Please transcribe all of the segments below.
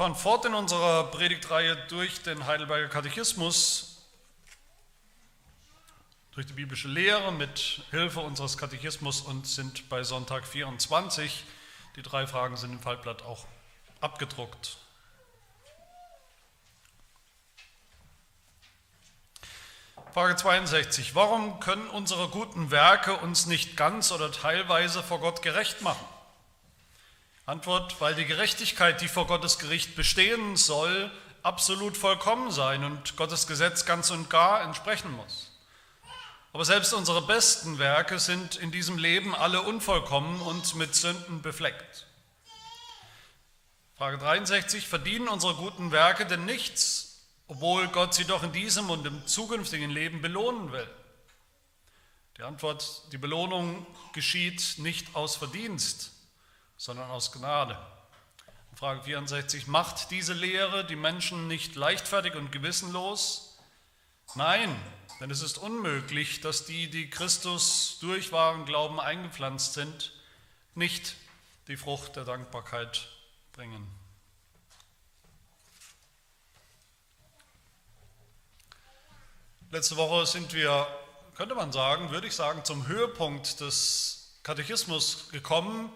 fahren fort in unserer Predigtreihe durch den Heidelberger Katechismus, durch die biblische Lehre mit Hilfe unseres Katechismus und sind bei Sonntag 24. Die drei Fragen sind im Faltblatt auch abgedruckt. Frage 62. Warum können unsere guten Werke uns nicht ganz oder teilweise vor Gott gerecht machen? Antwort, weil die Gerechtigkeit, die vor Gottes Gericht bestehen soll, absolut vollkommen sein und Gottes Gesetz ganz und gar entsprechen muss. Aber selbst unsere besten Werke sind in diesem Leben alle unvollkommen und mit Sünden befleckt. Frage 63, verdienen unsere guten Werke denn nichts, obwohl Gott sie doch in diesem und im zukünftigen Leben belohnen will? Die Antwort, die Belohnung geschieht nicht aus Verdienst, sondern aus Gnade. Frage 64, macht diese Lehre die Menschen nicht leichtfertig und gewissenlos? Nein, denn es ist unmöglich, dass die, die Christus durch wahren Glauben eingepflanzt sind, nicht die Frucht der Dankbarkeit bringen. Letzte Woche sind wir, könnte man sagen, würde ich sagen, zum Höhepunkt des Katechismus gekommen.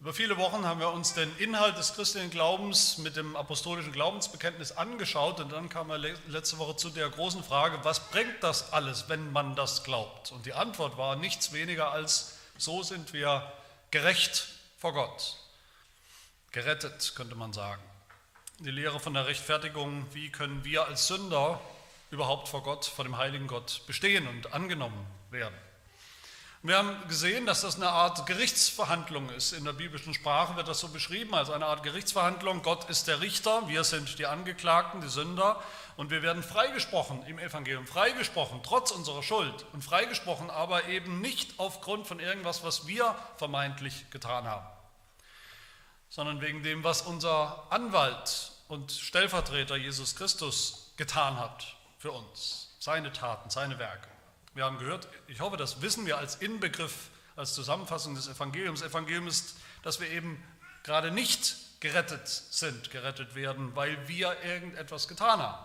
Über viele Wochen haben wir uns den Inhalt des christlichen Glaubens mit dem apostolischen Glaubensbekenntnis angeschaut und dann kam wir letzte Woche zu der großen Frage, was bringt das alles, wenn man das glaubt? Und die Antwort war nichts weniger als, so sind wir gerecht vor Gott. Gerettet, könnte man sagen. Die Lehre von der Rechtfertigung, wie können wir als Sünder überhaupt vor Gott, vor dem heiligen Gott bestehen und angenommen werden. Wir haben gesehen, dass das eine Art Gerichtsverhandlung ist. In der biblischen Sprache wird das so beschrieben als eine Art Gerichtsverhandlung. Gott ist der Richter, wir sind die Angeklagten, die Sünder und wir werden freigesprochen im Evangelium, freigesprochen trotz unserer Schuld und freigesprochen aber eben nicht aufgrund von irgendwas, was wir vermeintlich getan haben, sondern wegen dem, was unser Anwalt und Stellvertreter Jesus Christus getan hat für uns, seine Taten, seine Werke. Wir haben gehört, ich hoffe, das wissen wir als Inbegriff, als Zusammenfassung des Evangeliums. Evangelium ist, dass wir eben gerade nicht gerettet sind, gerettet werden, weil wir irgendetwas getan haben,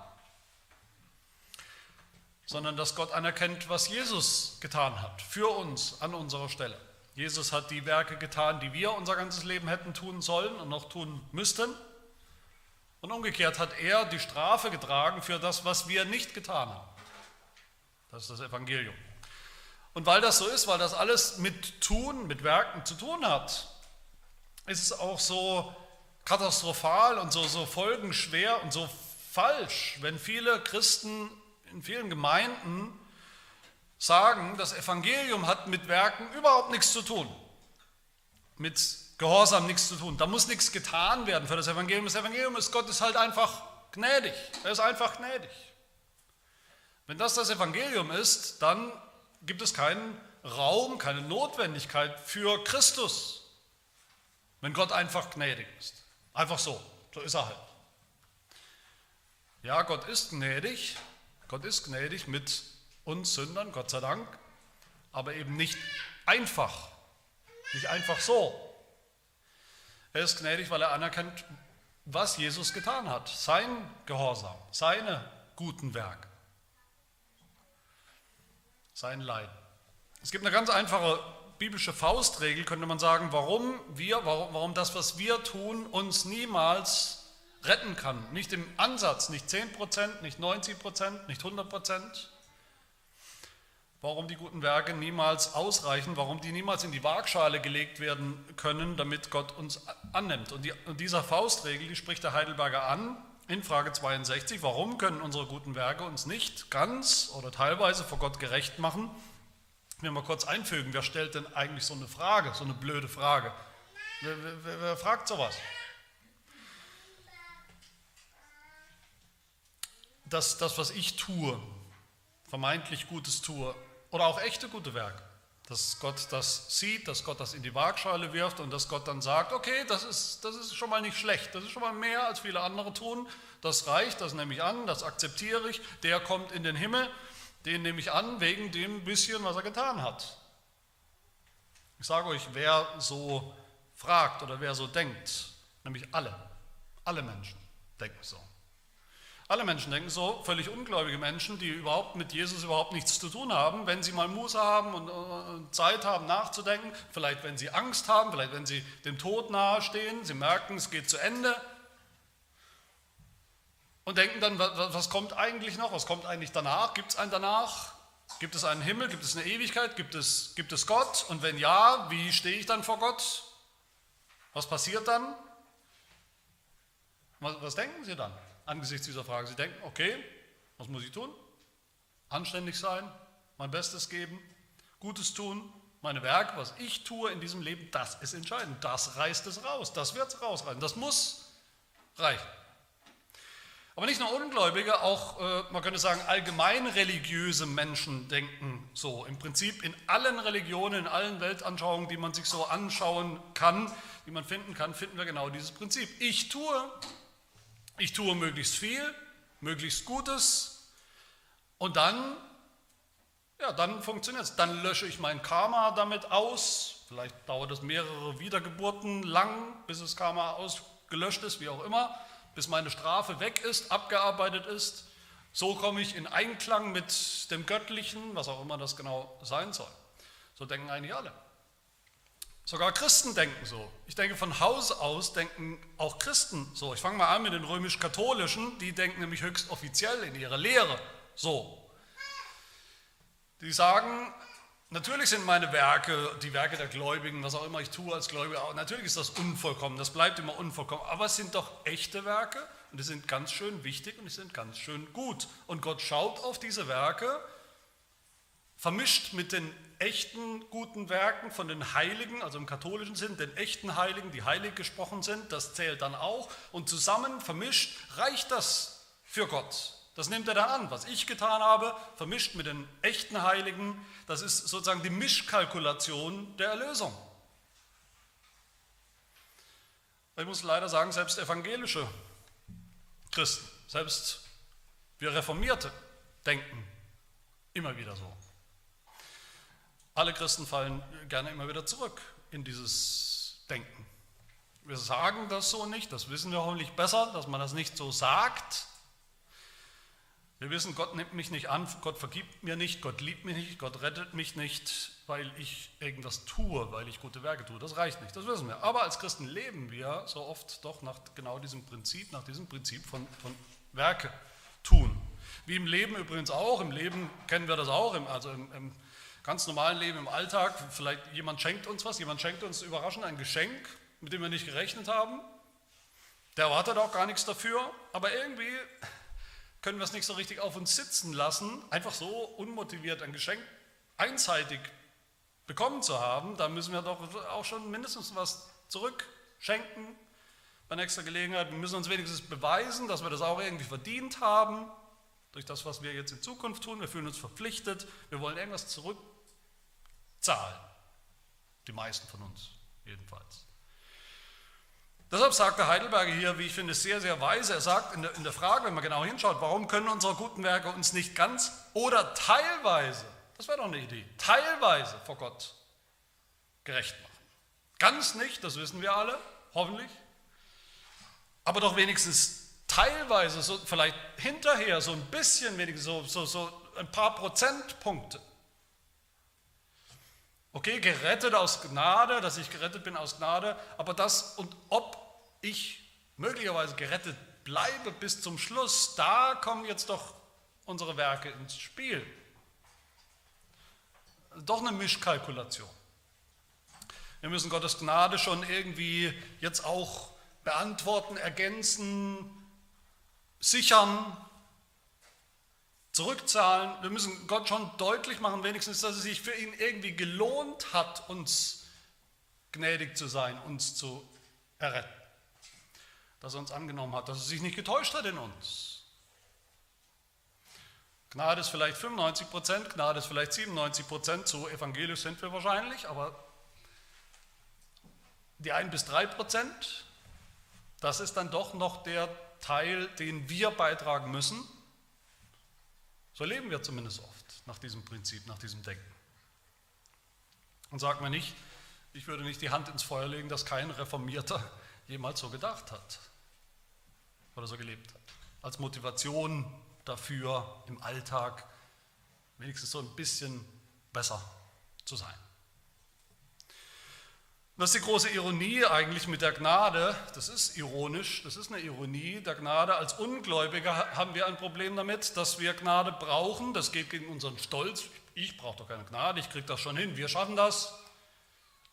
sondern dass Gott anerkennt, was Jesus getan hat, für uns an unserer Stelle. Jesus hat die Werke getan, die wir unser ganzes Leben hätten tun sollen und noch tun müssten. Und umgekehrt hat er die Strafe getragen für das, was wir nicht getan haben. Das ist das Evangelium. Und weil das so ist, weil das alles mit Tun, mit Werken zu tun hat, ist es auch so katastrophal und so, so folgenschwer und so falsch, wenn viele Christen in vielen Gemeinden sagen, das Evangelium hat mit Werken überhaupt nichts zu tun. Mit Gehorsam nichts zu tun. Da muss nichts getan werden für das Evangelium. Das Evangelium ist, Gott ist halt einfach gnädig. Er ist einfach gnädig. Wenn das das Evangelium ist, dann gibt es keinen Raum, keine Notwendigkeit für Christus. Wenn Gott einfach gnädig ist. Einfach so. So ist er halt. Ja, Gott ist gnädig. Gott ist gnädig mit uns Sündern, Gott sei Dank. Aber eben nicht einfach. Nicht einfach so. Er ist gnädig, weil er anerkennt, was Jesus getan hat. Sein Gehorsam, seine guten Werke, sein Leiden. Es gibt eine ganz einfache biblische Faustregel, könnte man sagen, warum wir, warum, warum das, was wir tun, uns niemals retten kann. Nicht im Ansatz, nicht 10%, nicht 90%, nicht 100%, warum die guten Werke niemals ausreichen, warum die niemals in die Waagschale gelegt werden können, damit Gott uns annimmt. Und, die, und dieser Faustregel, die spricht der Heidelberger an in Frage 62, warum können unsere guten Werke uns nicht ganz oder teilweise vor Gott gerecht machen? Ich will mal kurz einfügen, wer stellt denn eigentlich so eine Frage, so eine blöde Frage? Wer, wer, wer fragt sowas? Das, das, was ich tue, vermeintlich Gutes tue, oder auch echte gute Werke. Dass Gott das sieht, dass Gott das in die Waagschale wirft und dass Gott dann sagt, okay, das ist, das ist schon mal nicht schlecht, das ist schon mal mehr, als viele andere tun, das reicht, das nehme ich an, das akzeptiere ich, der kommt in den Himmel, den nehme ich an wegen dem bisschen, was er getan hat. Ich sage euch, wer so fragt oder wer so denkt, nämlich alle, Alle Menschen denken so. Alle Menschen denken so, völlig ungläubige Menschen, die überhaupt mit Jesus überhaupt nichts zu tun haben, wenn sie mal Muße haben und Zeit haben nachzudenken, vielleicht wenn sie Angst haben, vielleicht wenn sie dem Tod nahestehen, sie merken, es geht zu Ende und denken dann, was kommt eigentlich noch, was kommt eigentlich danach, gibt es einen danach, gibt es einen Himmel, gibt es eine Ewigkeit, gibt es, gibt es Gott? Und wenn ja, wie stehe ich dann vor Gott, was passiert dann, was, was denken Sie dann? Angesichts dieser Frage. Sie denken, okay, was muss ich tun? Anständig sein, mein Bestes geben, Gutes tun, meine Werke, was ich tue in diesem Leben, das ist entscheidend. Das reißt es raus, das wird es rausreißen, das muss reichen. Aber nicht nur Ungläubige, auch, äh, man könnte sagen, allgemein religiöse Menschen denken so. Im Prinzip in allen Religionen, in allen Weltanschauungen, die man sich so anschauen kann, die man finden kann, finden wir genau dieses Prinzip. Ich tue, ich tue möglichst viel, möglichst Gutes und dann, ja, dann funktioniert es. Dann lösche ich mein Karma damit aus. Vielleicht dauert es mehrere Wiedergeburten lang, bis das Karma ausgelöscht ist, wie auch immer, bis meine Strafe weg ist, abgearbeitet ist. So komme ich in Einklang mit dem Göttlichen, was auch immer das genau sein soll. So denken eigentlich alle. Sogar Christen denken so. Ich denke, von Haus aus denken auch Christen so. Ich fange mal an mit den römisch-katholischen, die denken nämlich höchst offiziell in ihrer Lehre so. Die sagen, natürlich sind meine Werke, die Werke der Gläubigen, was auch immer ich tue als Gläubiger, natürlich ist das unvollkommen, das bleibt immer unvollkommen, aber es sind doch echte Werke und die sind ganz schön wichtig und die sind ganz schön gut. Und Gott schaut auf diese Werke, vermischt mit den echten guten Werken von den Heiligen, also im katholischen Sinn, den echten Heiligen, die heilig gesprochen sind, das zählt dann auch. Und zusammen vermischt reicht das für Gott. Das nimmt er dann an. Was ich getan habe, vermischt mit den echten Heiligen, das ist sozusagen die Mischkalkulation der Erlösung. Ich muss leider sagen, selbst evangelische Christen, selbst wir Reformierte denken immer wieder so. Alle Christen fallen gerne immer wieder zurück in dieses Denken. Wir sagen das so nicht, das wissen wir hoffentlich besser, dass man das nicht so sagt. Wir wissen, Gott nimmt mich nicht an, Gott vergibt mir nicht, Gott liebt mich nicht, Gott rettet mich nicht, weil ich irgendwas tue, weil ich gute Werke tue. Das reicht nicht, das wissen wir. Aber als Christen leben wir so oft doch nach genau diesem Prinzip, nach diesem Prinzip von, von Werke tun. Wie im Leben übrigens auch, im Leben kennen wir das auch, also im, im ganz normalen Leben im Alltag, vielleicht jemand schenkt uns was, jemand schenkt uns überraschend ein Geschenk, mit dem wir nicht gerechnet haben. Der erwartet auch gar nichts dafür, aber irgendwie können wir es nicht so richtig auf uns sitzen lassen, einfach so unmotiviert ein Geschenk einseitig bekommen zu haben. Da müssen wir doch auch schon mindestens was zurückschenken bei nächster Gelegenheit. Wir müssen uns wenigstens beweisen, dass wir das auch irgendwie verdient haben durch das, was wir jetzt in Zukunft tun. Wir fühlen uns verpflichtet. Wir wollen irgendwas zurück zahlen. Die meisten von uns jedenfalls. Deshalb sagt der Heidelberger hier, wie ich finde, sehr, sehr weise. Er sagt in der, in der Frage, wenn man genau hinschaut, warum können unsere guten Werke uns nicht ganz oder teilweise, das wäre doch eine Idee, teilweise vor Gott gerecht machen. Ganz nicht, das wissen wir alle, hoffentlich. Aber doch wenigstens teilweise, so vielleicht hinterher, so ein bisschen wenigstens, so, so, so ein paar Prozentpunkte. Okay, gerettet aus Gnade, dass ich gerettet bin aus Gnade, aber das und ob ich möglicherweise gerettet bleibe bis zum Schluss, da kommen jetzt doch unsere Werke ins Spiel. Doch eine Mischkalkulation. Wir müssen Gottes Gnade schon irgendwie jetzt auch beantworten, ergänzen, sichern, zurückzahlen. Wir müssen Gott schon deutlich machen, wenigstens, dass es sich für ihn irgendwie gelohnt hat, uns gnädig zu sein, uns zu erretten. Dass er uns angenommen hat, dass er sich nicht getäuscht hat in uns. Gnade ist vielleicht 95 Prozent, Gnade ist vielleicht 97 Prozent, so evangelisch sind wir wahrscheinlich, aber die 1 bis 3 Prozent, das ist dann doch noch der Teil, den wir beitragen müssen so leben wir zumindest oft nach diesem Prinzip, nach diesem Denken. Und sag mir nicht, ich würde nicht die Hand ins Feuer legen, dass kein Reformierter jemals so gedacht hat. oder so gelebt hat. Als Motivation dafür, im Alltag wenigstens so ein bisschen besser zu sein. Das ist die große Ironie eigentlich mit der Gnade. Das ist ironisch, das ist eine Ironie der Gnade. Als Ungläubige haben wir ein Problem damit, dass wir Gnade brauchen. Das geht gegen unseren Stolz. Ich brauche doch keine Gnade, ich kriege das schon hin. Wir schaffen das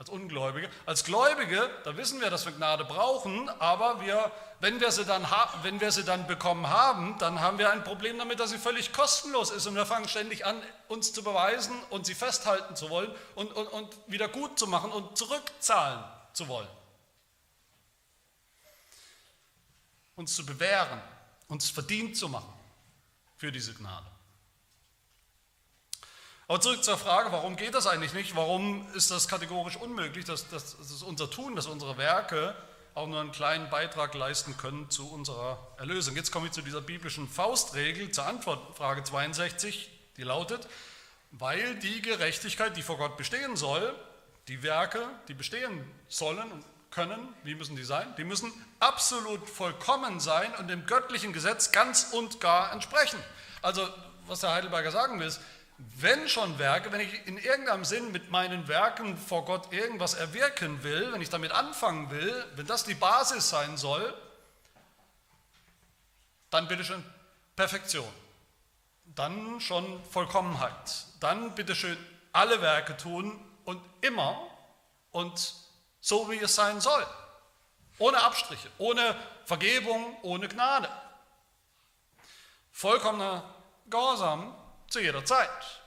als Ungläubige. Als Gläubige, da wissen wir, dass wir Gnade brauchen, aber wir, wenn, wir sie dann wenn wir sie dann bekommen haben, dann haben wir ein Problem damit, dass sie völlig kostenlos ist und wir fangen ständig an, uns zu beweisen und sie festhalten zu wollen und, und, und wieder gut zu machen und zurückzahlen zu wollen. Uns zu bewähren, uns verdient zu machen für diese Gnade. Aber zurück zur Frage, warum geht das eigentlich nicht? Warum ist das kategorisch unmöglich, dass, dass, dass unser Tun, dass unsere Werke auch nur einen kleinen Beitrag leisten können zu unserer Erlösung? Jetzt komme ich zu dieser biblischen Faustregel, zur Antwort, Frage 62, die lautet, weil die Gerechtigkeit, die vor Gott bestehen soll, die Werke, die bestehen sollen und können, wie müssen die sein? Die müssen absolut vollkommen sein und dem göttlichen Gesetz ganz und gar entsprechen. Also, was der Heidelberger sagen will, ist, wenn schon Werke, wenn ich in irgendeinem Sinn mit meinen Werken vor Gott irgendwas erwirken will, wenn ich damit anfangen will, wenn das die Basis sein soll, dann bitte schön Perfektion, dann schon Vollkommenheit, dann bitte schön alle Werke tun und immer und so wie es sein soll, ohne Abstriche, ohne Vergebung, ohne Gnade. Vollkommener Gehorsam zu jeder Zeit.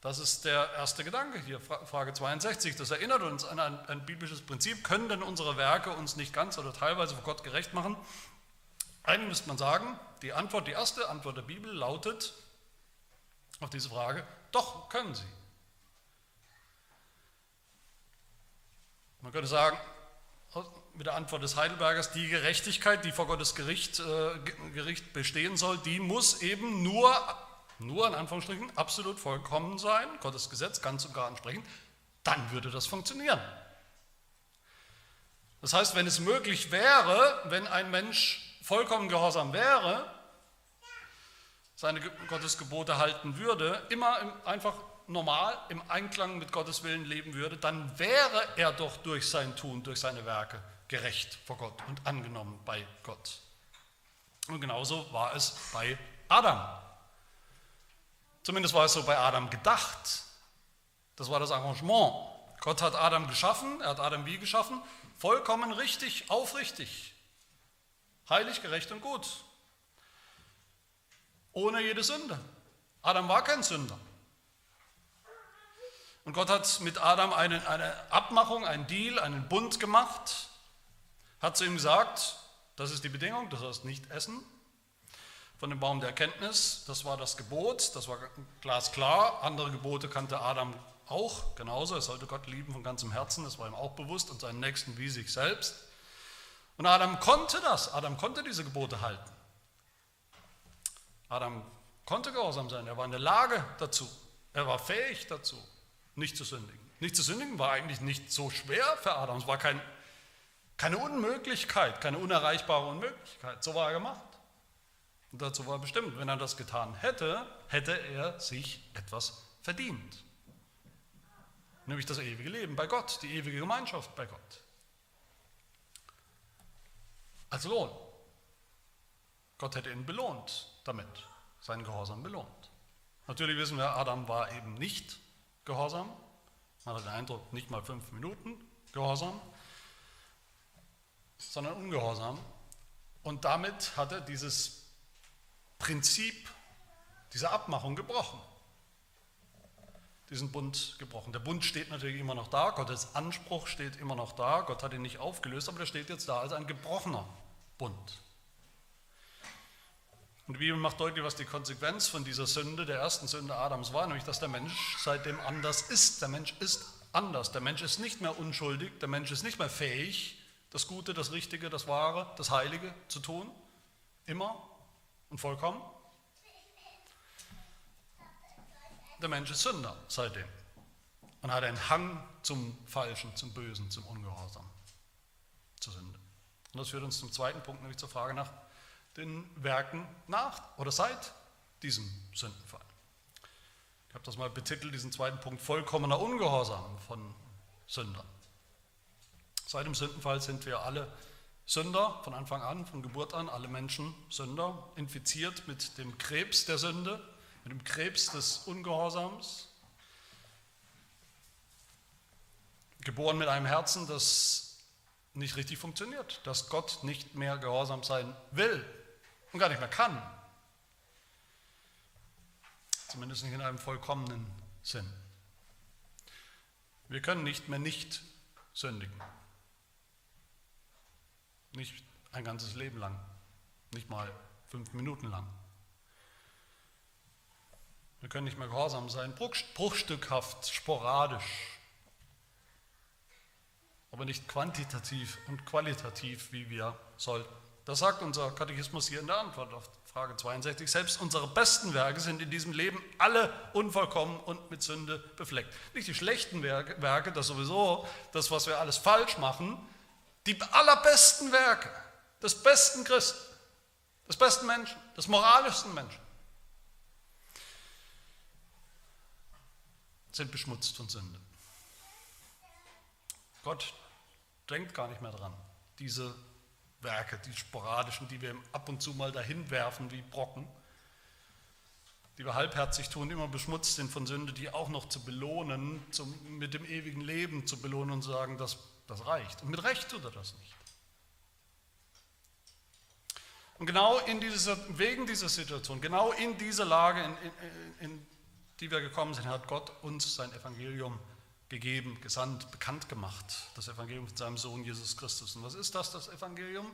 Das ist der erste Gedanke hier, Frage 62. Das erinnert uns an ein, ein, biblisches Prinzip. Können denn unsere Werke uns nicht ganz oder teilweise vor Gott gerecht machen? Eigentlich müsste man sagen, die Antwort, die erste Antwort der Bibel lautet auf diese Frage, doch können sie. Man könnte sagen, mit der Antwort des Heidelbergers, die Gerechtigkeit, die vor Gottes Gericht, äh, Gericht bestehen soll, die muss eben nur, nur in Anführungsstrichen, absolut vollkommen sein, Gottes Gesetz ganz und gar entsprechen, dann würde das funktionieren. Das heißt, wenn es möglich wäre, wenn ein Mensch vollkommen gehorsam wäre, seine Gottes Gebote halten würde, immer einfach normal im Einklang mit Gottes Willen leben würde, dann wäre er doch durch sein Tun, durch seine Werke gerecht vor Gott und angenommen bei Gott. Und genauso war es bei Adam. Zumindest war es so bei Adam gedacht. Das war das Arrangement. Gott hat Adam geschaffen, er hat Adam wie geschaffen? Vollkommen richtig, aufrichtig, heilig, gerecht und gut. Ohne jede Sünde. Adam war kein Sünder. Und Gott hat mit Adam eine, eine Abmachung, einen Deal, einen Bund gemacht hat zu ihm gesagt, das ist die Bedingung, du sollst nicht essen von dem Baum der Erkenntnis, das war das Gebot, das war glasklar, andere Gebote kannte Adam auch genauso, er sollte Gott lieben von ganzem Herzen, das war ihm auch bewusst und seinen Nächsten wie sich selbst. Und Adam konnte das, Adam konnte diese Gebote halten. Adam konnte gehorsam sein, er war in der Lage dazu, er war fähig dazu, nicht zu sündigen. Nicht zu sündigen war eigentlich nicht so schwer für Adam, es war kein keine Unmöglichkeit, keine unerreichbare Unmöglichkeit. So war er gemacht. Und dazu war er bestimmt. Wenn er das getan hätte, hätte er sich etwas verdient. Nämlich das ewige Leben bei Gott, die ewige Gemeinschaft bei Gott. Als Lohn. Gott hätte ihn belohnt damit, seinen Gehorsam belohnt. Natürlich wissen wir, Adam war eben nicht gehorsam. Man hat den Eindruck, nicht mal fünf Minuten gehorsam sondern ungehorsam. Und damit hat er dieses Prinzip, diese Abmachung gebrochen. Diesen Bund gebrochen. Der Bund steht natürlich immer noch da, Gottes Anspruch steht immer noch da, Gott hat ihn nicht aufgelöst, aber der steht jetzt da als ein gebrochener Bund. Und die Bibel macht deutlich, was die Konsequenz von dieser Sünde, der ersten Sünde Adams war, nämlich dass der Mensch seitdem anders ist. Der Mensch ist anders. Der Mensch ist nicht mehr unschuldig, der Mensch ist nicht mehr fähig, das Gute, das Richtige, das Wahre, das Heilige zu tun, immer und vollkommen. Der Mensch ist Sünder seitdem und hat einen Hang zum Falschen, zum Bösen, zum Ungehorsam, zur Sünde. Und das führt uns zum zweiten Punkt, nämlich zur Frage nach den Werken nach oder seit diesem Sündenfall. Ich habe das mal betitelt, diesen zweiten Punkt, vollkommener Ungehorsam von Sündern. Seit dem Sündenfall sind wir alle Sünder von Anfang an, von Geburt an, alle Menschen Sünder, infiziert mit dem Krebs der Sünde, mit dem Krebs des Ungehorsams, geboren mit einem Herzen, das nicht richtig funktioniert, dass Gott nicht mehr gehorsam sein will und gar nicht mehr kann. Zumindest nicht in einem vollkommenen Sinn. Wir können nicht mehr nicht sündigen. Nicht ein ganzes Leben lang, nicht mal fünf Minuten lang. Wir können nicht mehr gehorsam sein, bruchstückhaft, sporadisch, aber nicht quantitativ und qualitativ, wie wir sollten. Das sagt unser Katechismus hier in der Antwort auf Frage 62. Selbst unsere besten Werke sind in diesem Leben alle unvollkommen und mit Sünde befleckt. Nicht die schlechten Werke, das sowieso, das, was wir alles falsch machen, die allerbesten Werke des besten Christen, des besten Menschen, des moralischsten Menschen sind beschmutzt von Sünde. Gott denkt gar nicht mehr dran, diese Werke, die sporadischen, die wir ab und zu mal dahin werfen wie Brocken, die wir halbherzig tun, immer beschmutzt sind von Sünde, die auch noch zu belohnen, zum, mit dem ewigen Leben zu belohnen und sagen, das das reicht. Und mit Recht tut er das nicht. Und genau in dieser, wegen dieser Situation, genau in dieser Lage, in, in, in die wir gekommen sind, hat Gott uns sein Evangelium gegeben, gesandt, bekannt gemacht. Das Evangelium von seinem Sohn Jesus Christus. Und was ist das, das Evangelium?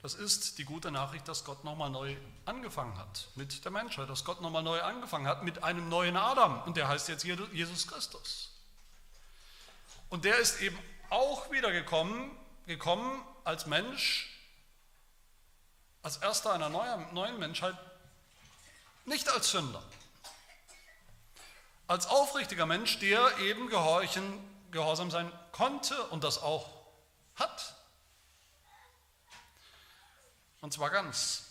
Das ist die gute Nachricht, dass Gott nochmal neu angefangen hat mit der Menschheit, dass Gott nochmal neu angefangen hat mit einem neuen Adam. Und der heißt jetzt Jesus Christus. Und der ist eben auch wieder gekommen, gekommen als Mensch, als erster einer neuen Menschheit, nicht als Sünder, als aufrichtiger Mensch, der eben gehorchen, gehorsam sein konnte und das auch hat. Und zwar ganz.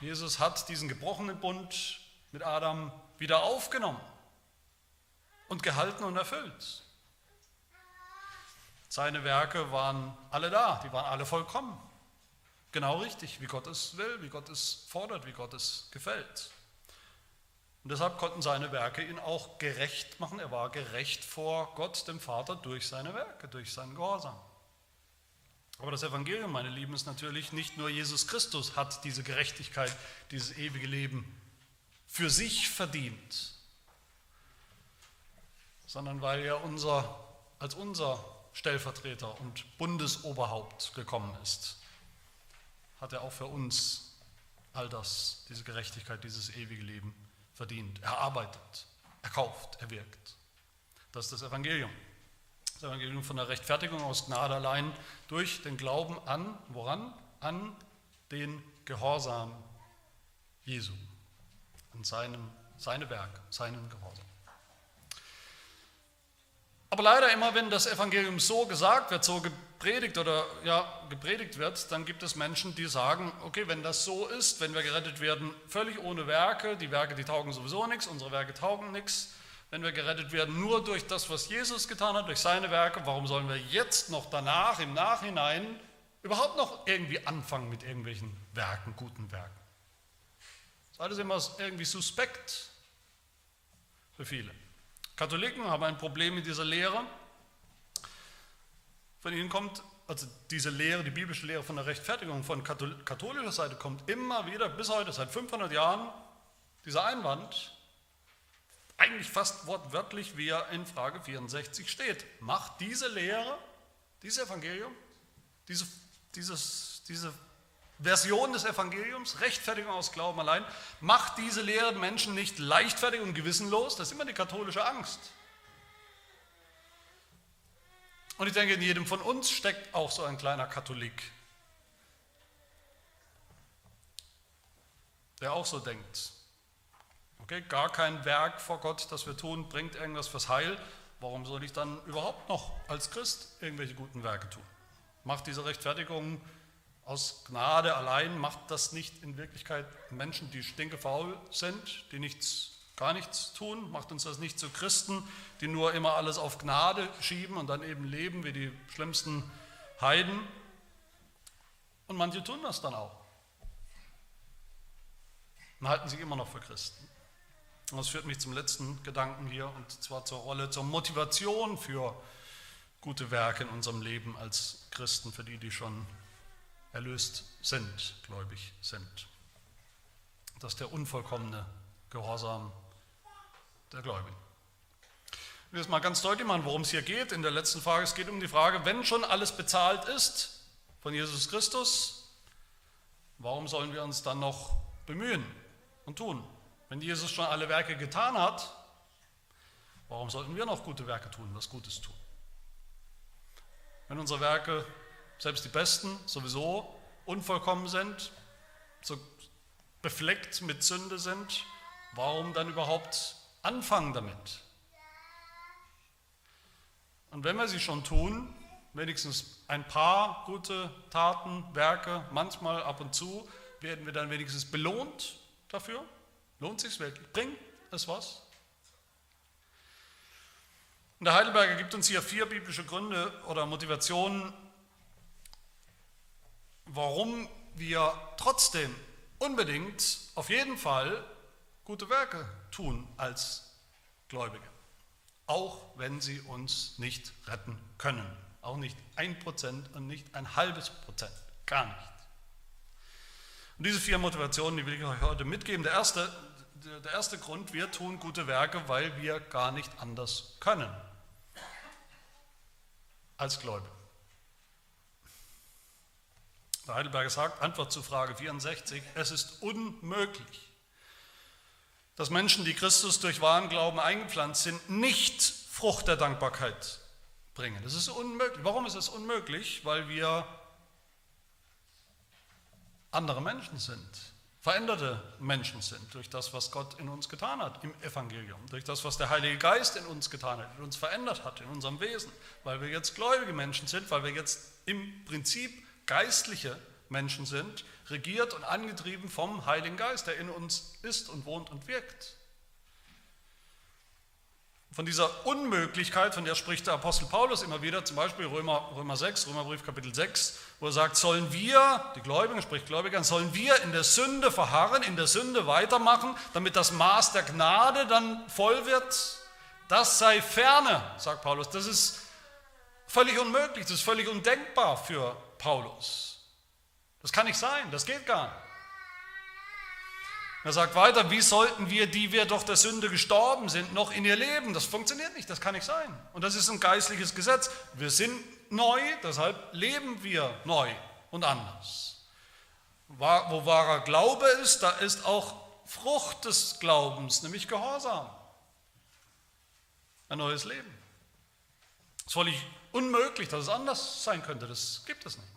Jesus hat diesen gebrochenen Bund mit Adam wieder aufgenommen und gehalten und erfüllt. Seine Werke waren alle da, die waren alle vollkommen. Genau richtig, wie Gott es will, wie Gott es fordert, wie Gott es gefällt. Und deshalb konnten seine Werke ihn auch gerecht machen. Er war gerecht vor Gott, dem Vater, durch seine Werke, durch seinen Gehorsam. Aber das Evangelium, meine Lieben, ist natürlich nicht nur Jesus Christus hat diese Gerechtigkeit, dieses ewige Leben für sich verdient, sondern weil er unser, als unser Stellvertreter und Bundesoberhaupt gekommen ist, hat er auch für uns all das, diese Gerechtigkeit, dieses ewige Leben verdient, erarbeitet, erkauft, erwirkt. Das ist das Evangelium. Das Evangelium von der Rechtfertigung aus Gnade allein durch den Glauben an, woran? An den Gehorsam Jesu, an seinem, seine Werke, seinen Gehorsam. Aber leider immer, wenn das Evangelium so gesagt wird, so gepredigt oder ja, gepredigt wird, dann gibt es Menschen, die sagen, okay, wenn das so ist, wenn wir gerettet werden, völlig ohne Werke, die Werke, die taugen sowieso nichts, unsere Werke taugen nichts, wenn wir gerettet werden nur durch das, was Jesus getan hat, durch seine Werke, warum sollen wir jetzt noch danach, im Nachhinein, überhaupt noch irgendwie anfangen mit irgendwelchen Werken, guten Werken? Das ist alles immer irgendwie suspekt für viele. Katholiken haben ein Problem mit dieser Lehre. Von ihnen kommt, also diese Lehre, die biblische Lehre von der Rechtfertigung von katholischer Seite kommt immer wieder, bis heute, seit 500 Jahren, dieser Einwand, eigentlich fast wortwörtlich, wie er in Frage 64 steht. Macht diese Lehre, dieses Evangelium, diese, dieses, diese Version des Evangeliums, Rechtfertigung aus Glauben allein, macht diese Lehre Menschen nicht leichtfertig und gewissenlos. Das ist immer die katholische Angst. Und ich denke, in jedem von uns steckt auch so ein kleiner Katholik, der auch so denkt. Okay, gar kein Werk vor Gott, das wir tun, bringt irgendwas fürs Heil. Warum soll ich dann überhaupt noch als Christ irgendwelche guten Werke tun? Macht diese Rechtfertigung Aus Gnade allein macht das nicht in Wirklichkeit Menschen, die stinkefaul sind, die nichts, gar nichts tun, macht uns das nicht zu Christen, die nur immer alles auf Gnade schieben und dann eben leben wie die schlimmsten Heiden. Und manche tun das dann auch und halten sich immer noch für Christen. Und das führt mich zum letzten Gedanken hier, und zwar zur Rolle, zur Motivation für gute Werke in unserem Leben als Christen, für die, die schon erlöst sind, gläubig sind. Das ist der unvollkommene Gehorsam der Gläubigen. Ich will jetzt mal ganz deutlich machen, worum es hier geht in der letzten Frage. Es geht um die Frage, wenn schon alles bezahlt ist von Jesus Christus, warum sollen wir uns dann noch bemühen und tun? Wenn Jesus schon alle Werke getan hat, warum sollten wir noch gute Werke tun, was Gutes tun? Wenn unsere Werke, selbst die besten, sowieso unvollkommen sind, so befleckt mit Sünde sind, warum dann überhaupt anfangen damit? Und wenn wir sie schon tun, wenigstens ein paar gute Taten, Werke, manchmal ab und zu, werden wir dann wenigstens belohnt dafür? Lohnt sich wirklich? Bringt es was? Und der Heidelberger gibt uns hier vier biblische Gründe oder Motivationen, warum wir trotzdem unbedingt auf jeden Fall gute Werke tun als Gläubige. Auch wenn sie uns nicht retten können. Auch nicht ein Prozent und nicht ein halbes Prozent. Gar nicht. Und diese vier Motivationen, die will ich euch heute mitgeben. Der erste, der erste Grund, wir tun gute Werke, weil wir gar nicht anders können als Gläubige. Der Heidelberger sagt, Antwort zu Frage 64, es ist unmöglich, dass Menschen, die Christus durch wahren Glauben eingepflanzt sind, nicht Frucht der Dankbarkeit bringen. Das ist unmöglich. Warum ist es unmöglich? Weil wir andere Menschen sind, veränderte Menschen sind durch das, was Gott in uns getan hat im Evangelium, durch das, was der Heilige Geist in uns getan hat, in uns verändert hat, in unserem Wesen, weil wir jetzt gläubige Menschen sind, weil wir jetzt im Prinzip geistliche Menschen sind, regiert und angetrieben vom Heiligen Geist, der in uns ist und wohnt und wirkt. Von dieser Unmöglichkeit, von der spricht der Apostel Paulus immer wieder, zum Beispiel Römer, Römer 6, Römerbrief Kapitel 6, wo er sagt, sollen wir, die Gläubigen, sprich Gläubigen, sollen wir in der Sünde verharren, in der Sünde weitermachen, damit das Maß der Gnade dann voll wird? Das sei ferne, sagt Paulus. Das ist völlig unmöglich, das ist völlig undenkbar für Paulus. Das kann nicht sein, das geht gar nicht. Er sagt weiter, wie sollten wir, die wir doch der Sünde gestorben sind, noch in ihr leben? Das funktioniert nicht, das kann nicht sein. Und das ist ein geistliches Gesetz. Wir sind neu, deshalb leben wir neu und anders. Wo wahrer Glaube ist, da ist auch Frucht des Glaubens, nämlich Gehorsam. Ein neues Leben. Es ist völlig unmöglich, dass es anders sein könnte. Das gibt es nicht.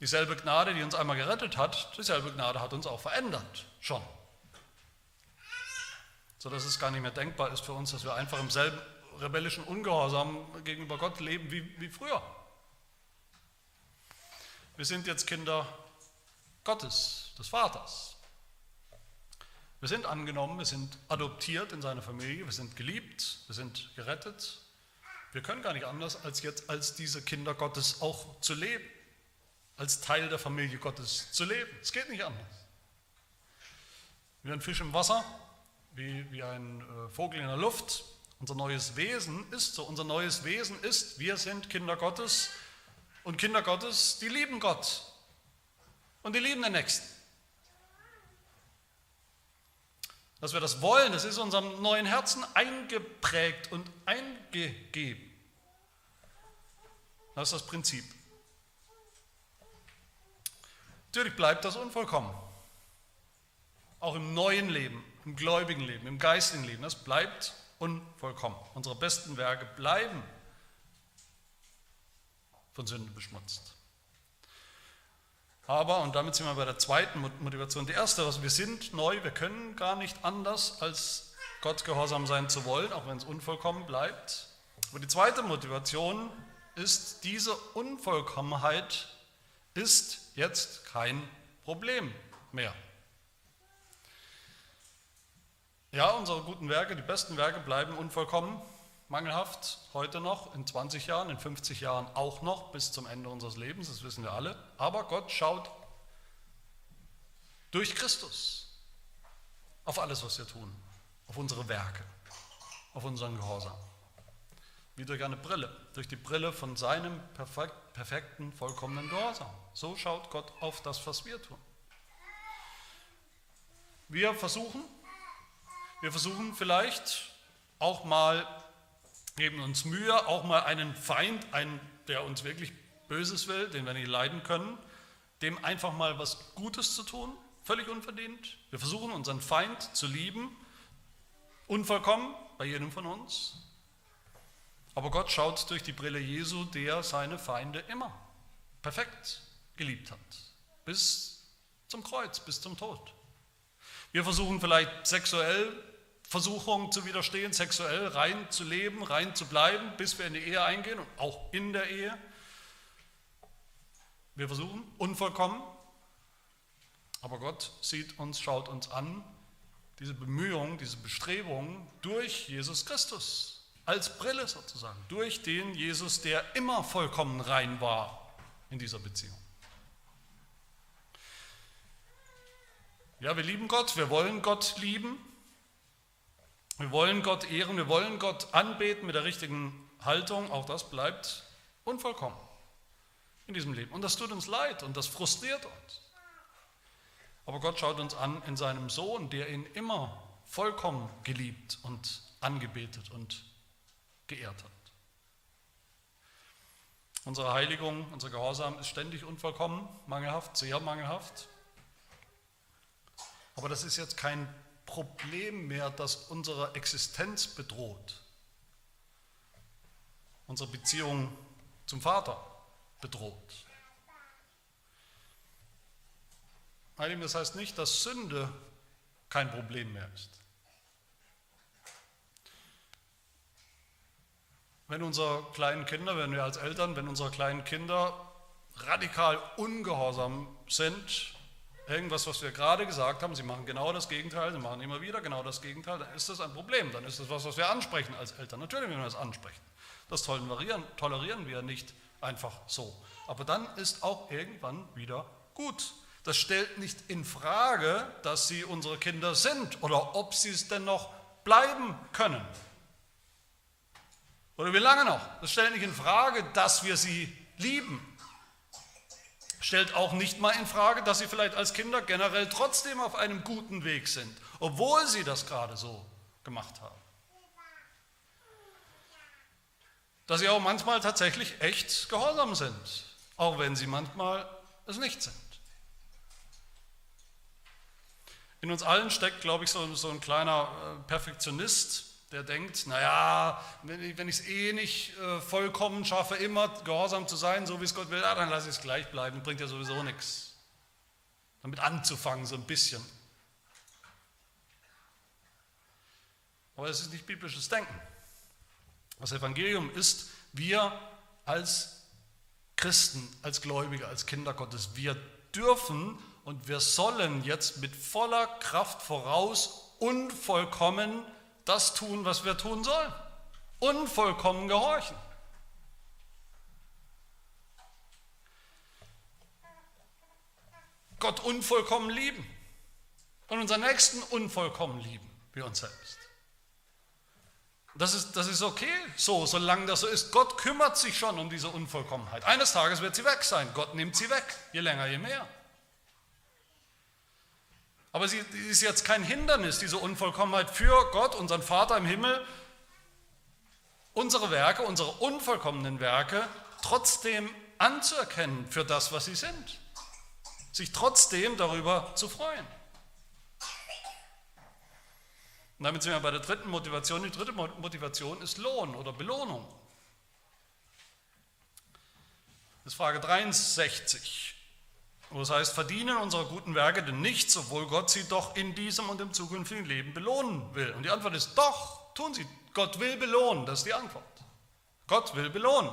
Dieselbe Gnade, die uns einmal gerettet hat, dieselbe Gnade hat uns auch verändert, schon. So dass es gar nicht mehr denkbar ist für uns, dass wir einfach im selben rebellischen Ungehorsam gegenüber Gott leben wie, wie früher. Wir sind jetzt Kinder Gottes, des Vaters. Wir sind angenommen, wir sind adoptiert in seine Familie, wir sind geliebt, wir sind gerettet. Wir können gar nicht anders, als jetzt als diese Kinder Gottes auch zu leben als Teil der Familie Gottes zu leben. Es geht nicht anders. Wie ein Fisch im Wasser, wie, wie ein äh, Vogel in der Luft. Unser neues Wesen ist so. Unser neues Wesen ist, wir sind Kinder Gottes und Kinder Gottes, die lieben Gott und die lieben den Nächsten. Dass wir das wollen, das ist unserem neuen Herzen eingeprägt und eingegeben. Das ist das Prinzip. Natürlich bleibt das unvollkommen. Auch im neuen Leben, im gläubigen Leben, im geistigen Leben, das bleibt unvollkommen. Unsere besten Werke bleiben von Sünde beschmutzt. Aber, und damit sind wir bei der zweiten Motivation, die erste, was wir sind neu, wir können gar nicht anders, als Gott gehorsam sein zu wollen, auch wenn es unvollkommen bleibt. Aber die zweite Motivation ist, diese Unvollkommenheit ist jetzt kein Problem mehr. Ja, unsere guten Werke, die besten Werke bleiben unvollkommen, mangelhaft, heute noch, in 20 Jahren, in 50 Jahren auch noch, bis zum Ende unseres Lebens, das wissen wir alle. Aber Gott schaut durch Christus auf alles, was wir tun, auf unsere Werke, auf unseren Gehorsam. Wie durch eine Brille, durch die Brille von seinem perfekten, vollkommenen Gehorsam. So schaut Gott auf das, was wir tun. Wir versuchen, wir versuchen vielleicht auch mal, geben uns Mühe, auch mal einen Feind, einen, der uns wirklich Böses will, den wir nicht leiden können, dem einfach mal was Gutes zu tun, völlig unverdient. Wir versuchen unseren Feind zu lieben, unvollkommen bei jedem von uns. Aber Gott schaut durch die Brille Jesu, der seine Feinde immer perfekt geliebt hat. Bis zum Kreuz, bis zum Tod. Wir versuchen vielleicht sexuell Versuchung zu widerstehen, sexuell rein zu leben, rein zu bleiben, bis wir in die Ehe eingehen und auch in der Ehe. Wir versuchen, unvollkommen, aber Gott sieht uns, schaut uns an, diese Bemühungen, diese Bestrebungen durch Jesus Christus, als Brille sozusagen, durch den Jesus, der immer vollkommen rein war in dieser Beziehung. Ja, wir lieben Gott, wir wollen Gott lieben, wir wollen Gott ehren, wir wollen Gott anbeten mit der richtigen Haltung, auch das bleibt unvollkommen in diesem Leben. Und das tut uns leid und das frustriert uns. Aber Gott schaut uns an in seinem Sohn, der ihn immer vollkommen geliebt und angebetet und geehrt hat. Unsere Heiligung, unser Gehorsam ist ständig unvollkommen, mangelhaft, sehr mangelhaft. Aber das ist jetzt kein Problem mehr, das unsere Existenz bedroht, unsere Beziehung zum Vater bedroht. Das heißt nicht, dass Sünde kein Problem mehr ist. Wenn unsere kleinen Kinder, wenn wir als Eltern, wenn unsere kleinen Kinder radikal ungehorsam sind, irgendwas, was wir gerade gesagt haben, sie machen genau das Gegenteil, sie machen immer wieder genau das Gegenteil, dann ist das ein Problem, dann ist das was, was wir ansprechen als Eltern. Natürlich müssen wir das ansprechen. Das tolerieren, tolerieren wir nicht einfach so. Aber dann ist auch irgendwann wieder gut. Das stellt nicht in Frage, dass sie unsere Kinder sind oder ob sie es denn noch bleiben können. Oder wie lange noch? Das stellt nicht in Frage, dass wir sie lieben. Stellt auch nicht mal in Frage, dass sie vielleicht als Kinder generell trotzdem auf einem guten Weg sind, obwohl sie das gerade so gemacht haben. Dass sie auch manchmal tatsächlich echt gehorsam sind, auch wenn sie manchmal es nicht sind. In uns allen steckt, glaube ich, so, so ein kleiner äh, Perfektionist, der denkt, naja, wenn ich es eh nicht äh, vollkommen schaffe, immer gehorsam zu sein, so wie es Gott will, ja, dann lasse ich es gleich bleiben, bringt ja sowieso nichts. Damit anzufangen, so ein bisschen. Aber es ist nicht biblisches Denken. Das Evangelium ist, wir als Christen, als Gläubige, als Kinder Gottes, wir dürfen und wir sollen jetzt mit voller Kraft voraus unvollkommen das tun, was wir tun sollen. Unvollkommen gehorchen. Gott unvollkommen lieben und unseren Nächsten unvollkommen lieben, wie uns selbst. Das ist, das ist okay so, solange das so ist. Gott kümmert sich schon um diese Unvollkommenheit. Eines Tages wird sie weg sein. Gott nimmt sie weg, je länger, je mehr. Aber sie ist jetzt kein Hindernis, diese Unvollkommenheit für Gott, unseren Vater im Himmel, unsere Werke, unsere unvollkommenen Werke trotzdem anzuerkennen für das, was sie sind. Sich trotzdem darüber zu freuen. Und damit sind wir bei der dritten Motivation. Die dritte Motivation ist Lohn oder Belohnung. Das ist Frage 63. Wo es heißt, verdienen unsere guten Werke denn nichts, obwohl Gott sie doch in diesem und im zukünftigen Leben belohnen will? Und die Antwort ist doch, tun sie. Gott will belohnen, das ist die Antwort. Gott will belohnen.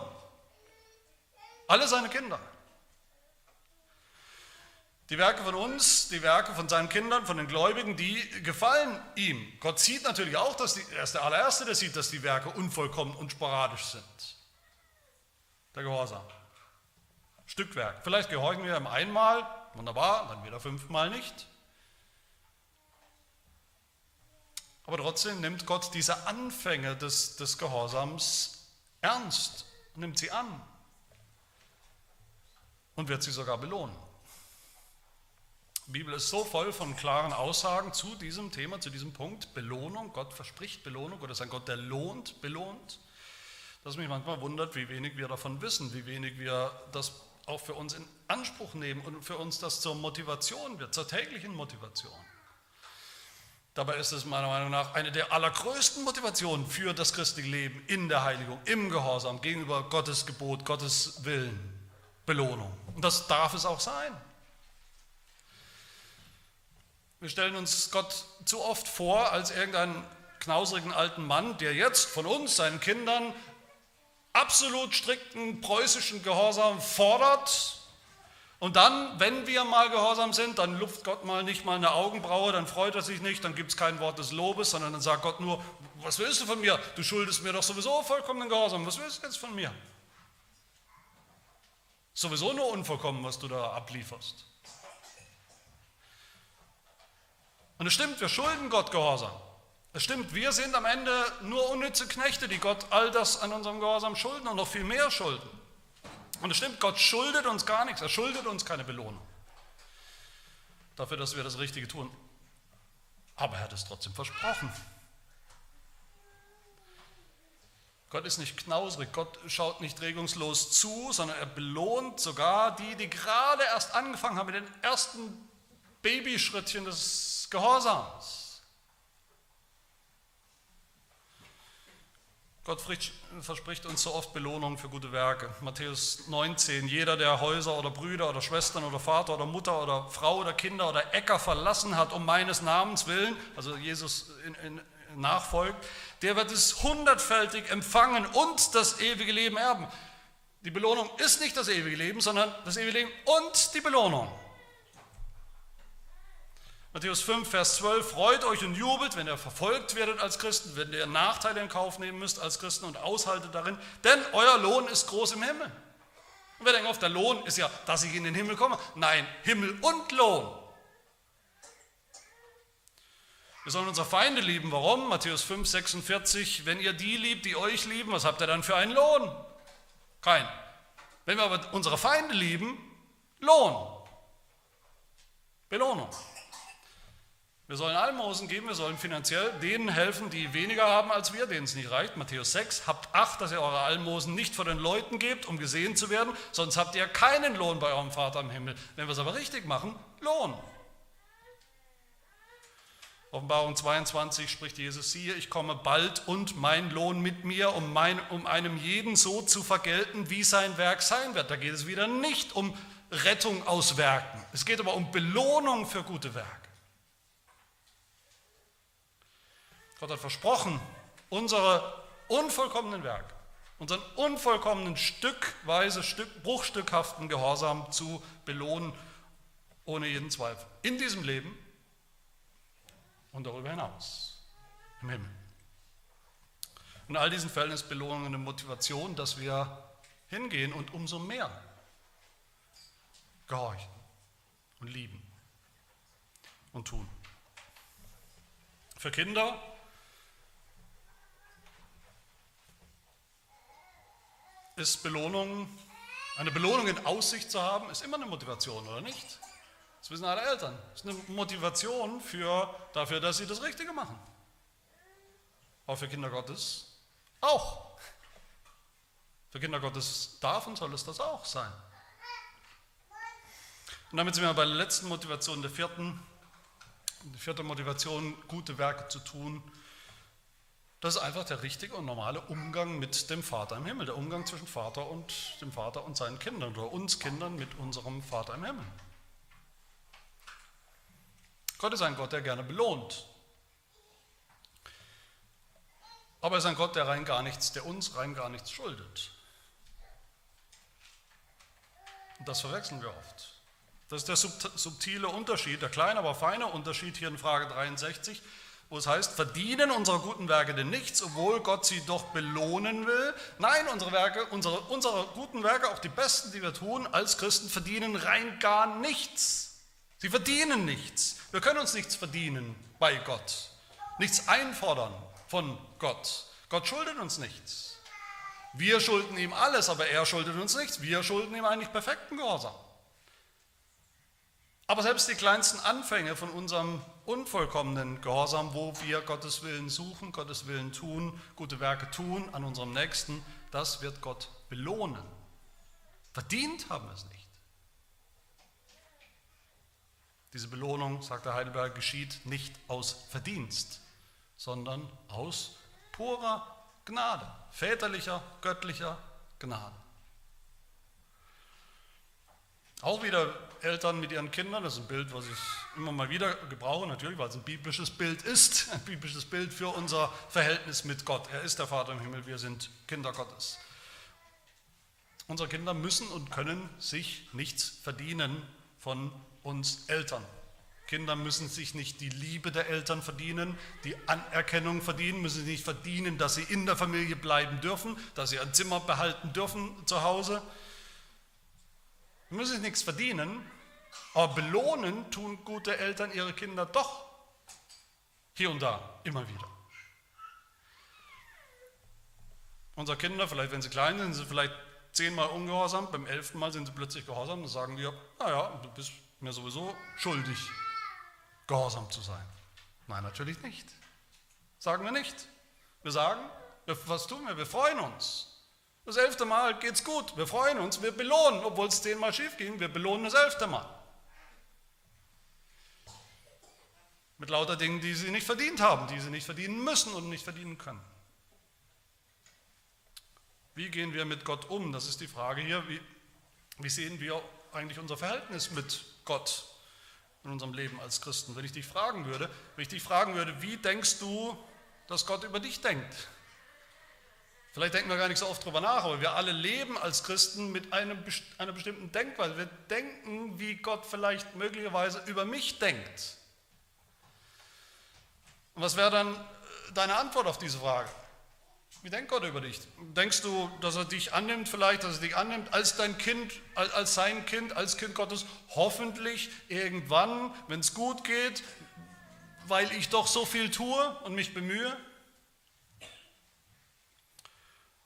Alle seine Kinder. Die Werke von uns, die Werke von seinen Kindern, von den Gläubigen, die gefallen ihm. Gott sieht natürlich auch, dass die, er ist der allererste, der sieht, dass die Werke unvollkommen und sporadisch sind. Der Gehorsam. Stückwerk. Vielleicht gehorchen wir ihm einmal, wunderbar, dann wieder fünfmal nicht. Aber trotzdem nimmt Gott diese Anfänge des, des Gehorsams ernst, nimmt sie an und wird sie sogar belohnen. Die Bibel ist so voll von klaren Aussagen zu diesem Thema, zu diesem Punkt. Belohnung, Gott verspricht Belohnung oder ist ein Gott, der lohnt, belohnt, dass mich manchmal wundert, wie wenig wir davon wissen, wie wenig wir das auch für uns in Anspruch nehmen und für uns das zur Motivation wird, zur täglichen Motivation. Dabei ist es meiner Meinung nach eine der allergrößten Motivationen für das christliche Leben in der Heiligung, im Gehorsam gegenüber Gottes Gebot, Gottes Willen, Belohnung. Und das darf es auch sein. Wir stellen uns Gott zu oft vor als irgendeinen knauserigen alten Mann, der jetzt von uns, seinen Kindern, absolut strikten preußischen Gehorsam fordert. Und dann, wenn wir mal gehorsam sind, dann luft Gott mal nicht mal eine Augenbraue, dann freut er sich nicht, dann gibt es kein Wort des Lobes, sondern dann sagt Gott nur, was willst du von mir? Du schuldest mir doch sowieso vollkommenen Gehorsam, was willst du jetzt von mir? Sowieso nur unvollkommen, was du da ablieferst. Und es stimmt, wir schulden Gott Gehorsam. Es stimmt, wir sind am Ende nur unnütze Knechte, die Gott all das an unserem Gehorsam schulden und noch viel mehr schulden. Und es stimmt, Gott schuldet uns gar nichts, er schuldet uns keine Belohnung dafür, dass wir das Richtige tun. Aber er hat es trotzdem versprochen. Gott ist nicht knauserig, Gott schaut nicht regungslos zu, sondern er belohnt sogar die, die gerade erst angefangen haben mit den ersten Babyschrittchen des Gehorsams. Gott verspricht uns so oft Belohnung für gute Werke. Matthäus 19, jeder, der Häuser oder Brüder oder Schwestern oder Vater oder Mutter oder Frau oder Kinder oder Äcker verlassen hat, um meines Namens willen, also Jesus in, in, nachfolgt, der wird es hundertfältig empfangen und das ewige Leben erben. Die Belohnung ist nicht das ewige Leben, sondern das ewige Leben und die Belohnung. Matthäus 5, Vers 12, freut euch und jubelt, wenn ihr verfolgt werdet als Christen, wenn ihr Nachteile in Kauf nehmen müsst als Christen und aushaltet darin, denn euer Lohn ist groß im Himmel. Und wir denken oft, der Lohn ist ja, dass ich in den Himmel komme. Nein, Himmel und Lohn. Wir sollen unsere Feinde lieben. Warum? Matthäus 5, 46, wenn ihr die liebt, die euch lieben, was habt ihr dann für einen Lohn? Kein. Wenn wir aber unsere Feinde lieben, Lohn. Belohnung. Wir sollen Almosen geben, wir sollen finanziell denen helfen, die weniger haben als wir, denen es nicht reicht. Matthäus 6, habt Acht, dass ihr eure Almosen nicht vor den Leuten gebt, um gesehen zu werden, sonst habt ihr keinen Lohn bei eurem Vater im Himmel. Wenn wir es aber richtig machen, Lohn. Offenbarung 22 spricht Jesus, siehe, ich komme bald und mein Lohn mit mir, um, mein, um einem jeden so zu vergelten, wie sein Werk sein wird. Da geht es wieder nicht um Rettung aus Werken. Es geht aber um Belohnung für gute Werke. Gott hat versprochen, unsere unvollkommenen Werke, unseren unvollkommenen stückweise, Stück, bruchstückhaften Gehorsam zu belohnen, ohne jeden Zweifel. In diesem Leben und darüber hinaus, im Himmel. In all diesen Fällen ist Belohnung eine Motivation, dass wir hingehen und umso mehr gehorchen und lieben und tun. Für Kinder ist Belohnung, eine Belohnung in Aussicht zu haben, ist immer eine Motivation, oder nicht? Das wissen alle Eltern. Das ist eine Motivation für, dafür, dass sie das Richtige machen. Auch für Kinder Gottes auch. Für Kinder Gottes darf und soll es das auch sein. Und damit sind wir bei der letzten Motivation, der vierten. Die vierte Motivation, gute Werke zu tun, das ist einfach der richtige und normale Umgang mit dem Vater im Himmel, der Umgang zwischen Vater und dem Vater und seinen Kindern oder uns Kindern mit unserem Vater im Himmel. Gott ist ein Gott, der gerne belohnt. Aber er ist ein Gott, der rein gar nichts, der uns rein gar nichts schuldet. Und das verwechseln wir oft. Das ist der subtile Unterschied, der kleine, aber feine Unterschied hier in Frage 63, wo es heißt, verdienen unsere guten Werke denn nichts, obwohl Gott sie doch belohnen will? Nein, unsere Werke, unsere, unsere guten Werke, auch die besten, die wir tun als Christen, verdienen rein gar nichts. Sie verdienen nichts. Wir können uns nichts verdienen bei Gott, nichts einfordern von Gott. Gott schuldet uns nichts. Wir schulden ihm alles, aber er schuldet uns nichts. Wir schulden ihm eigentlich perfekten Gehorsam. Aber selbst die kleinsten Anfänge von unserem unvollkommenen Gehorsam, wo wir Gottes Willen suchen, Gottes Willen tun, gute Werke tun an unserem Nächsten, das wird Gott belohnen. Verdient haben wir es nicht. Diese Belohnung, sagt der Heidelberg, geschieht nicht aus Verdienst, sondern aus purer Gnade, väterlicher, göttlicher Gnade. Auch wieder Eltern mit ihren Kindern, das ist ein Bild, was ich immer mal wieder gebrauche, natürlich, weil es ein biblisches Bild ist, ein biblisches Bild für unser Verhältnis mit Gott. Er ist der Vater im Himmel, wir sind Kinder Gottes. Unsere Kinder müssen und können sich nichts verdienen von uns Eltern. Kinder müssen sich nicht die Liebe der Eltern verdienen, die Anerkennung verdienen, müssen nicht verdienen, dass sie in der Familie bleiben dürfen, dass sie ein Zimmer behalten dürfen zu Hause Sie müssen sich nichts verdienen, aber belohnen tun gute Eltern ihre Kinder doch hier und da, immer wieder. Unsere Kinder, vielleicht wenn sie klein sind, sind sie vielleicht zehnmal ungehorsam, beim elften Mal sind sie plötzlich gehorsam, dann sagen wir, naja, du bist mir sowieso schuldig, gehorsam zu sein. Nein, natürlich nicht. Sagen wir nicht. Wir sagen, was tun wir? Wir freuen uns. Das elfte Mal geht es gut, wir freuen uns, wir belohnen, obwohl es zehnmal schief ging, wir belohnen das elfte Mal. Mit lauter Dingen, die sie nicht verdient haben, die sie nicht verdienen müssen und nicht verdienen können. Wie gehen wir mit Gott um? Das ist die Frage hier. Wie, wie sehen wir eigentlich unser Verhältnis mit Gott in unserem Leben als Christen? Wenn ich dich fragen würde, wenn ich dich fragen würde, wie denkst du, dass Gott über dich denkt? Vielleicht denken wir gar nicht so oft darüber nach, aber wir alle leben als Christen mit einem, einer bestimmten Denkweise. Wir denken, wie Gott vielleicht möglicherweise über mich denkt. Und was wäre dann äh, deine Antwort auf diese Frage? Wie denkt Gott über dich? Denkst du, dass er dich annimmt, vielleicht, dass er dich annimmt als dein Kind, als sein Kind, als Kind Gottes, hoffentlich irgendwann, wenn es gut geht, weil ich doch so viel tue und mich bemühe?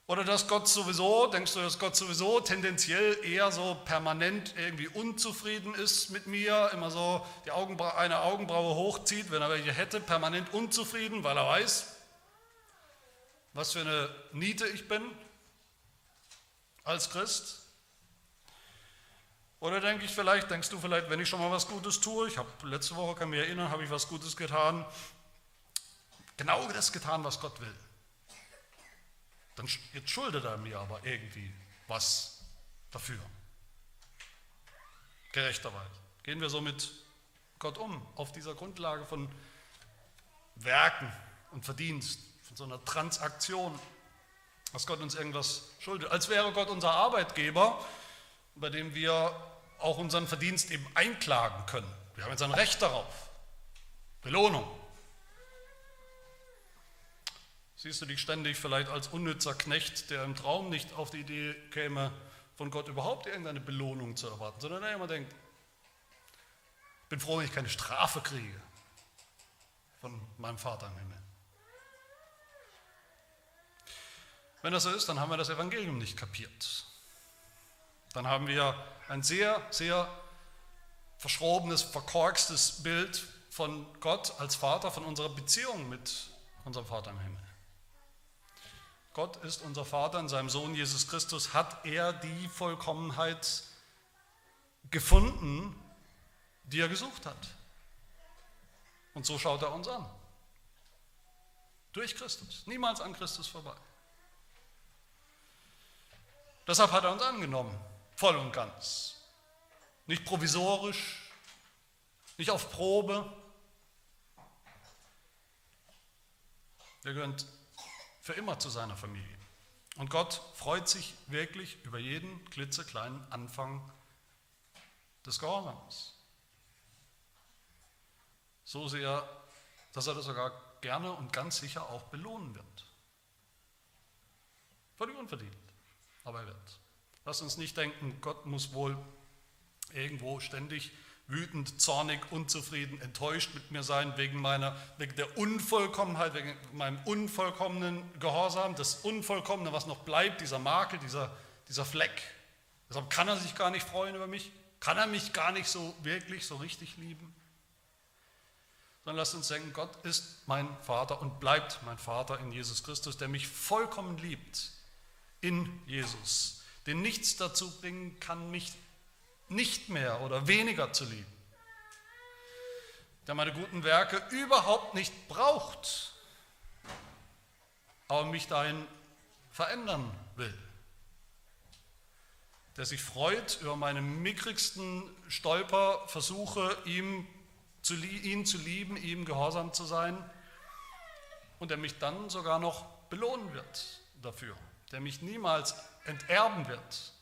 Oder dass Gott sowieso, denkst du, dass Gott sowieso tendenziell eher so permanent irgendwie unzufrieden ist mit mir, immer so die Augenbra eine Augenbraue hochzieht, wenn er welche hätte, permanent unzufrieden, weil er weiß, was für eine Niete ich bin als Christ? Oder denke ich vielleicht, denkst du vielleicht, wenn ich schon mal was Gutes tue, ich habe letzte Woche, kann mich erinnern, habe ich was Gutes getan, genau das getan, was Gott will. Dann jetzt schuldet er mir aber irgendwie was dafür. Gerechterweise. Gehen wir so mit Gott um, auf dieser Grundlage von Werken und Verdienst, von so einer Transaktion, dass Gott uns irgendwas schuldet. Als wäre Gott unser Arbeitgeber, bei dem wir auch unseren Verdienst eben einklagen können. Wir haben jetzt ein Recht darauf. Belohnung. Siehst du dich ständig vielleicht als unnützer Knecht, der im Traum nicht auf die Idee käme, von Gott überhaupt irgendeine Belohnung zu erwarten, sondern er immer denkt, ich bin froh, wenn ich keine Strafe kriege von meinem Vater im Himmel. Wenn das so ist, dann haben wir das Evangelium nicht kapiert. Dann haben wir ein sehr, sehr verschrobenes, verkorkstes Bild von Gott als Vater, von unserer Beziehung mit unserem Vater im Himmel. Gott ist unser Vater, in seinem Sohn Jesus Christus hat er die Vollkommenheit gefunden, die er gesucht hat. Und so schaut er uns an. Durch Christus, niemals an Christus vorbei. Deshalb hat er uns angenommen, voll und ganz. Nicht provisorisch, nicht auf Probe. Wir gehören für immer zu seiner Familie. Und Gott freut sich wirklich über jeden klitzekleinen Anfang des Gehorsams. So sehr, dass er das sogar gerne und ganz sicher auch belohnen wird. Völlig unverdient, aber er wird. Lass uns nicht denken, Gott muss wohl irgendwo ständig wütend, zornig, unzufrieden, enttäuscht mit mir sein wegen meiner, wegen der Unvollkommenheit, wegen meinem unvollkommenen Gehorsam, das Unvollkommene, was noch bleibt, dieser Makel, dieser, dieser Fleck. Deshalb kann er sich gar nicht freuen über mich, kann er mich gar nicht so wirklich, so richtig lieben. Sondern lasst uns denken, Gott ist mein Vater und bleibt mein Vater in Jesus Christus, der mich vollkommen liebt in Jesus, den nichts dazu bringen kann, mich nicht mehr oder weniger zu lieben, der meine guten Werke überhaupt nicht braucht, aber mich dahin verändern will, der sich freut über meine mickrigsten Stolperversuche, ihm zu, ihn zu lieben, ihm gehorsam zu sein. Und der mich dann sogar noch belohnen wird dafür, der mich niemals enterben wird,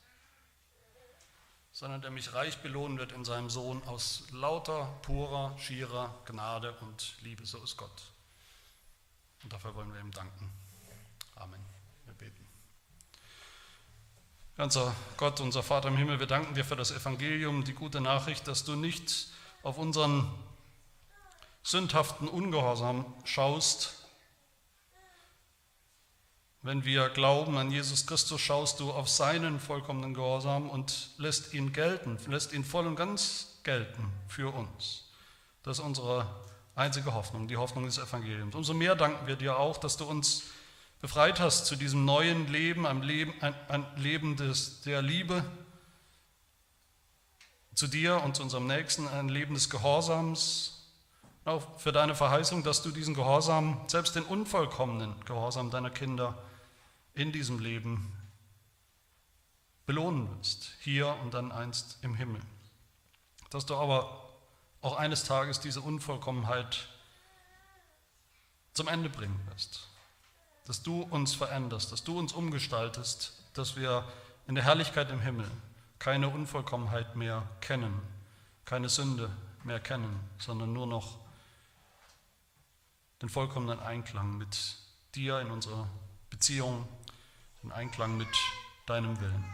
sondern der mich reich belohnen wird in seinem Sohn aus lauter, purer, schierer Gnade und Liebe. So ist Gott. Und dafür wollen wir ihm danken. Amen. Wir beten. Ganzer Gott, unser Vater im Himmel, wir danken dir für das Evangelium, die gute Nachricht, dass du nicht auf unseren sündhaften Ungehorsam schaust, wenn wir glauben an Jesus Christus, schaust du auf seinen vollkommenen Gehorsam und lässt ihn gelten, lässt ihn voll und ganz gelten für uns. Das ist unsere einzige Hoffnung, die Hoffnung des Evangeliums. Umso mehr danken wir dir auch, dass du uns befreit hast zu diesem neuen Leben, ein Leben, ein Leben des, der Liebe zu dir und zu unserem Nächsten, ein Leben des Gehorsams, auch für deine Verheißung, dass du diesen Gehorsam, selbst den unvollkommenen Gehorsam deiner Kinder, in diesem Leben belohnen wirst, hier und dann einst im Himmel. Dass du aber auch eines Tages diese Unvollkommenheit zum Ende bringen wirst. Dass du uns veränderst, dass du uns umgestaltest, dass wir in der Herrlichkeit im Himmel keine Unvollkommenheit mehr kennen, keine Sünde mehr kennen, sondern nur noch den vollkommenen Einklang mit dir in unserer Beziehung in Einklang mit deinem Willen.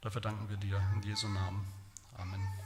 Dafür danken wir dir in Jesu Namen. Amen.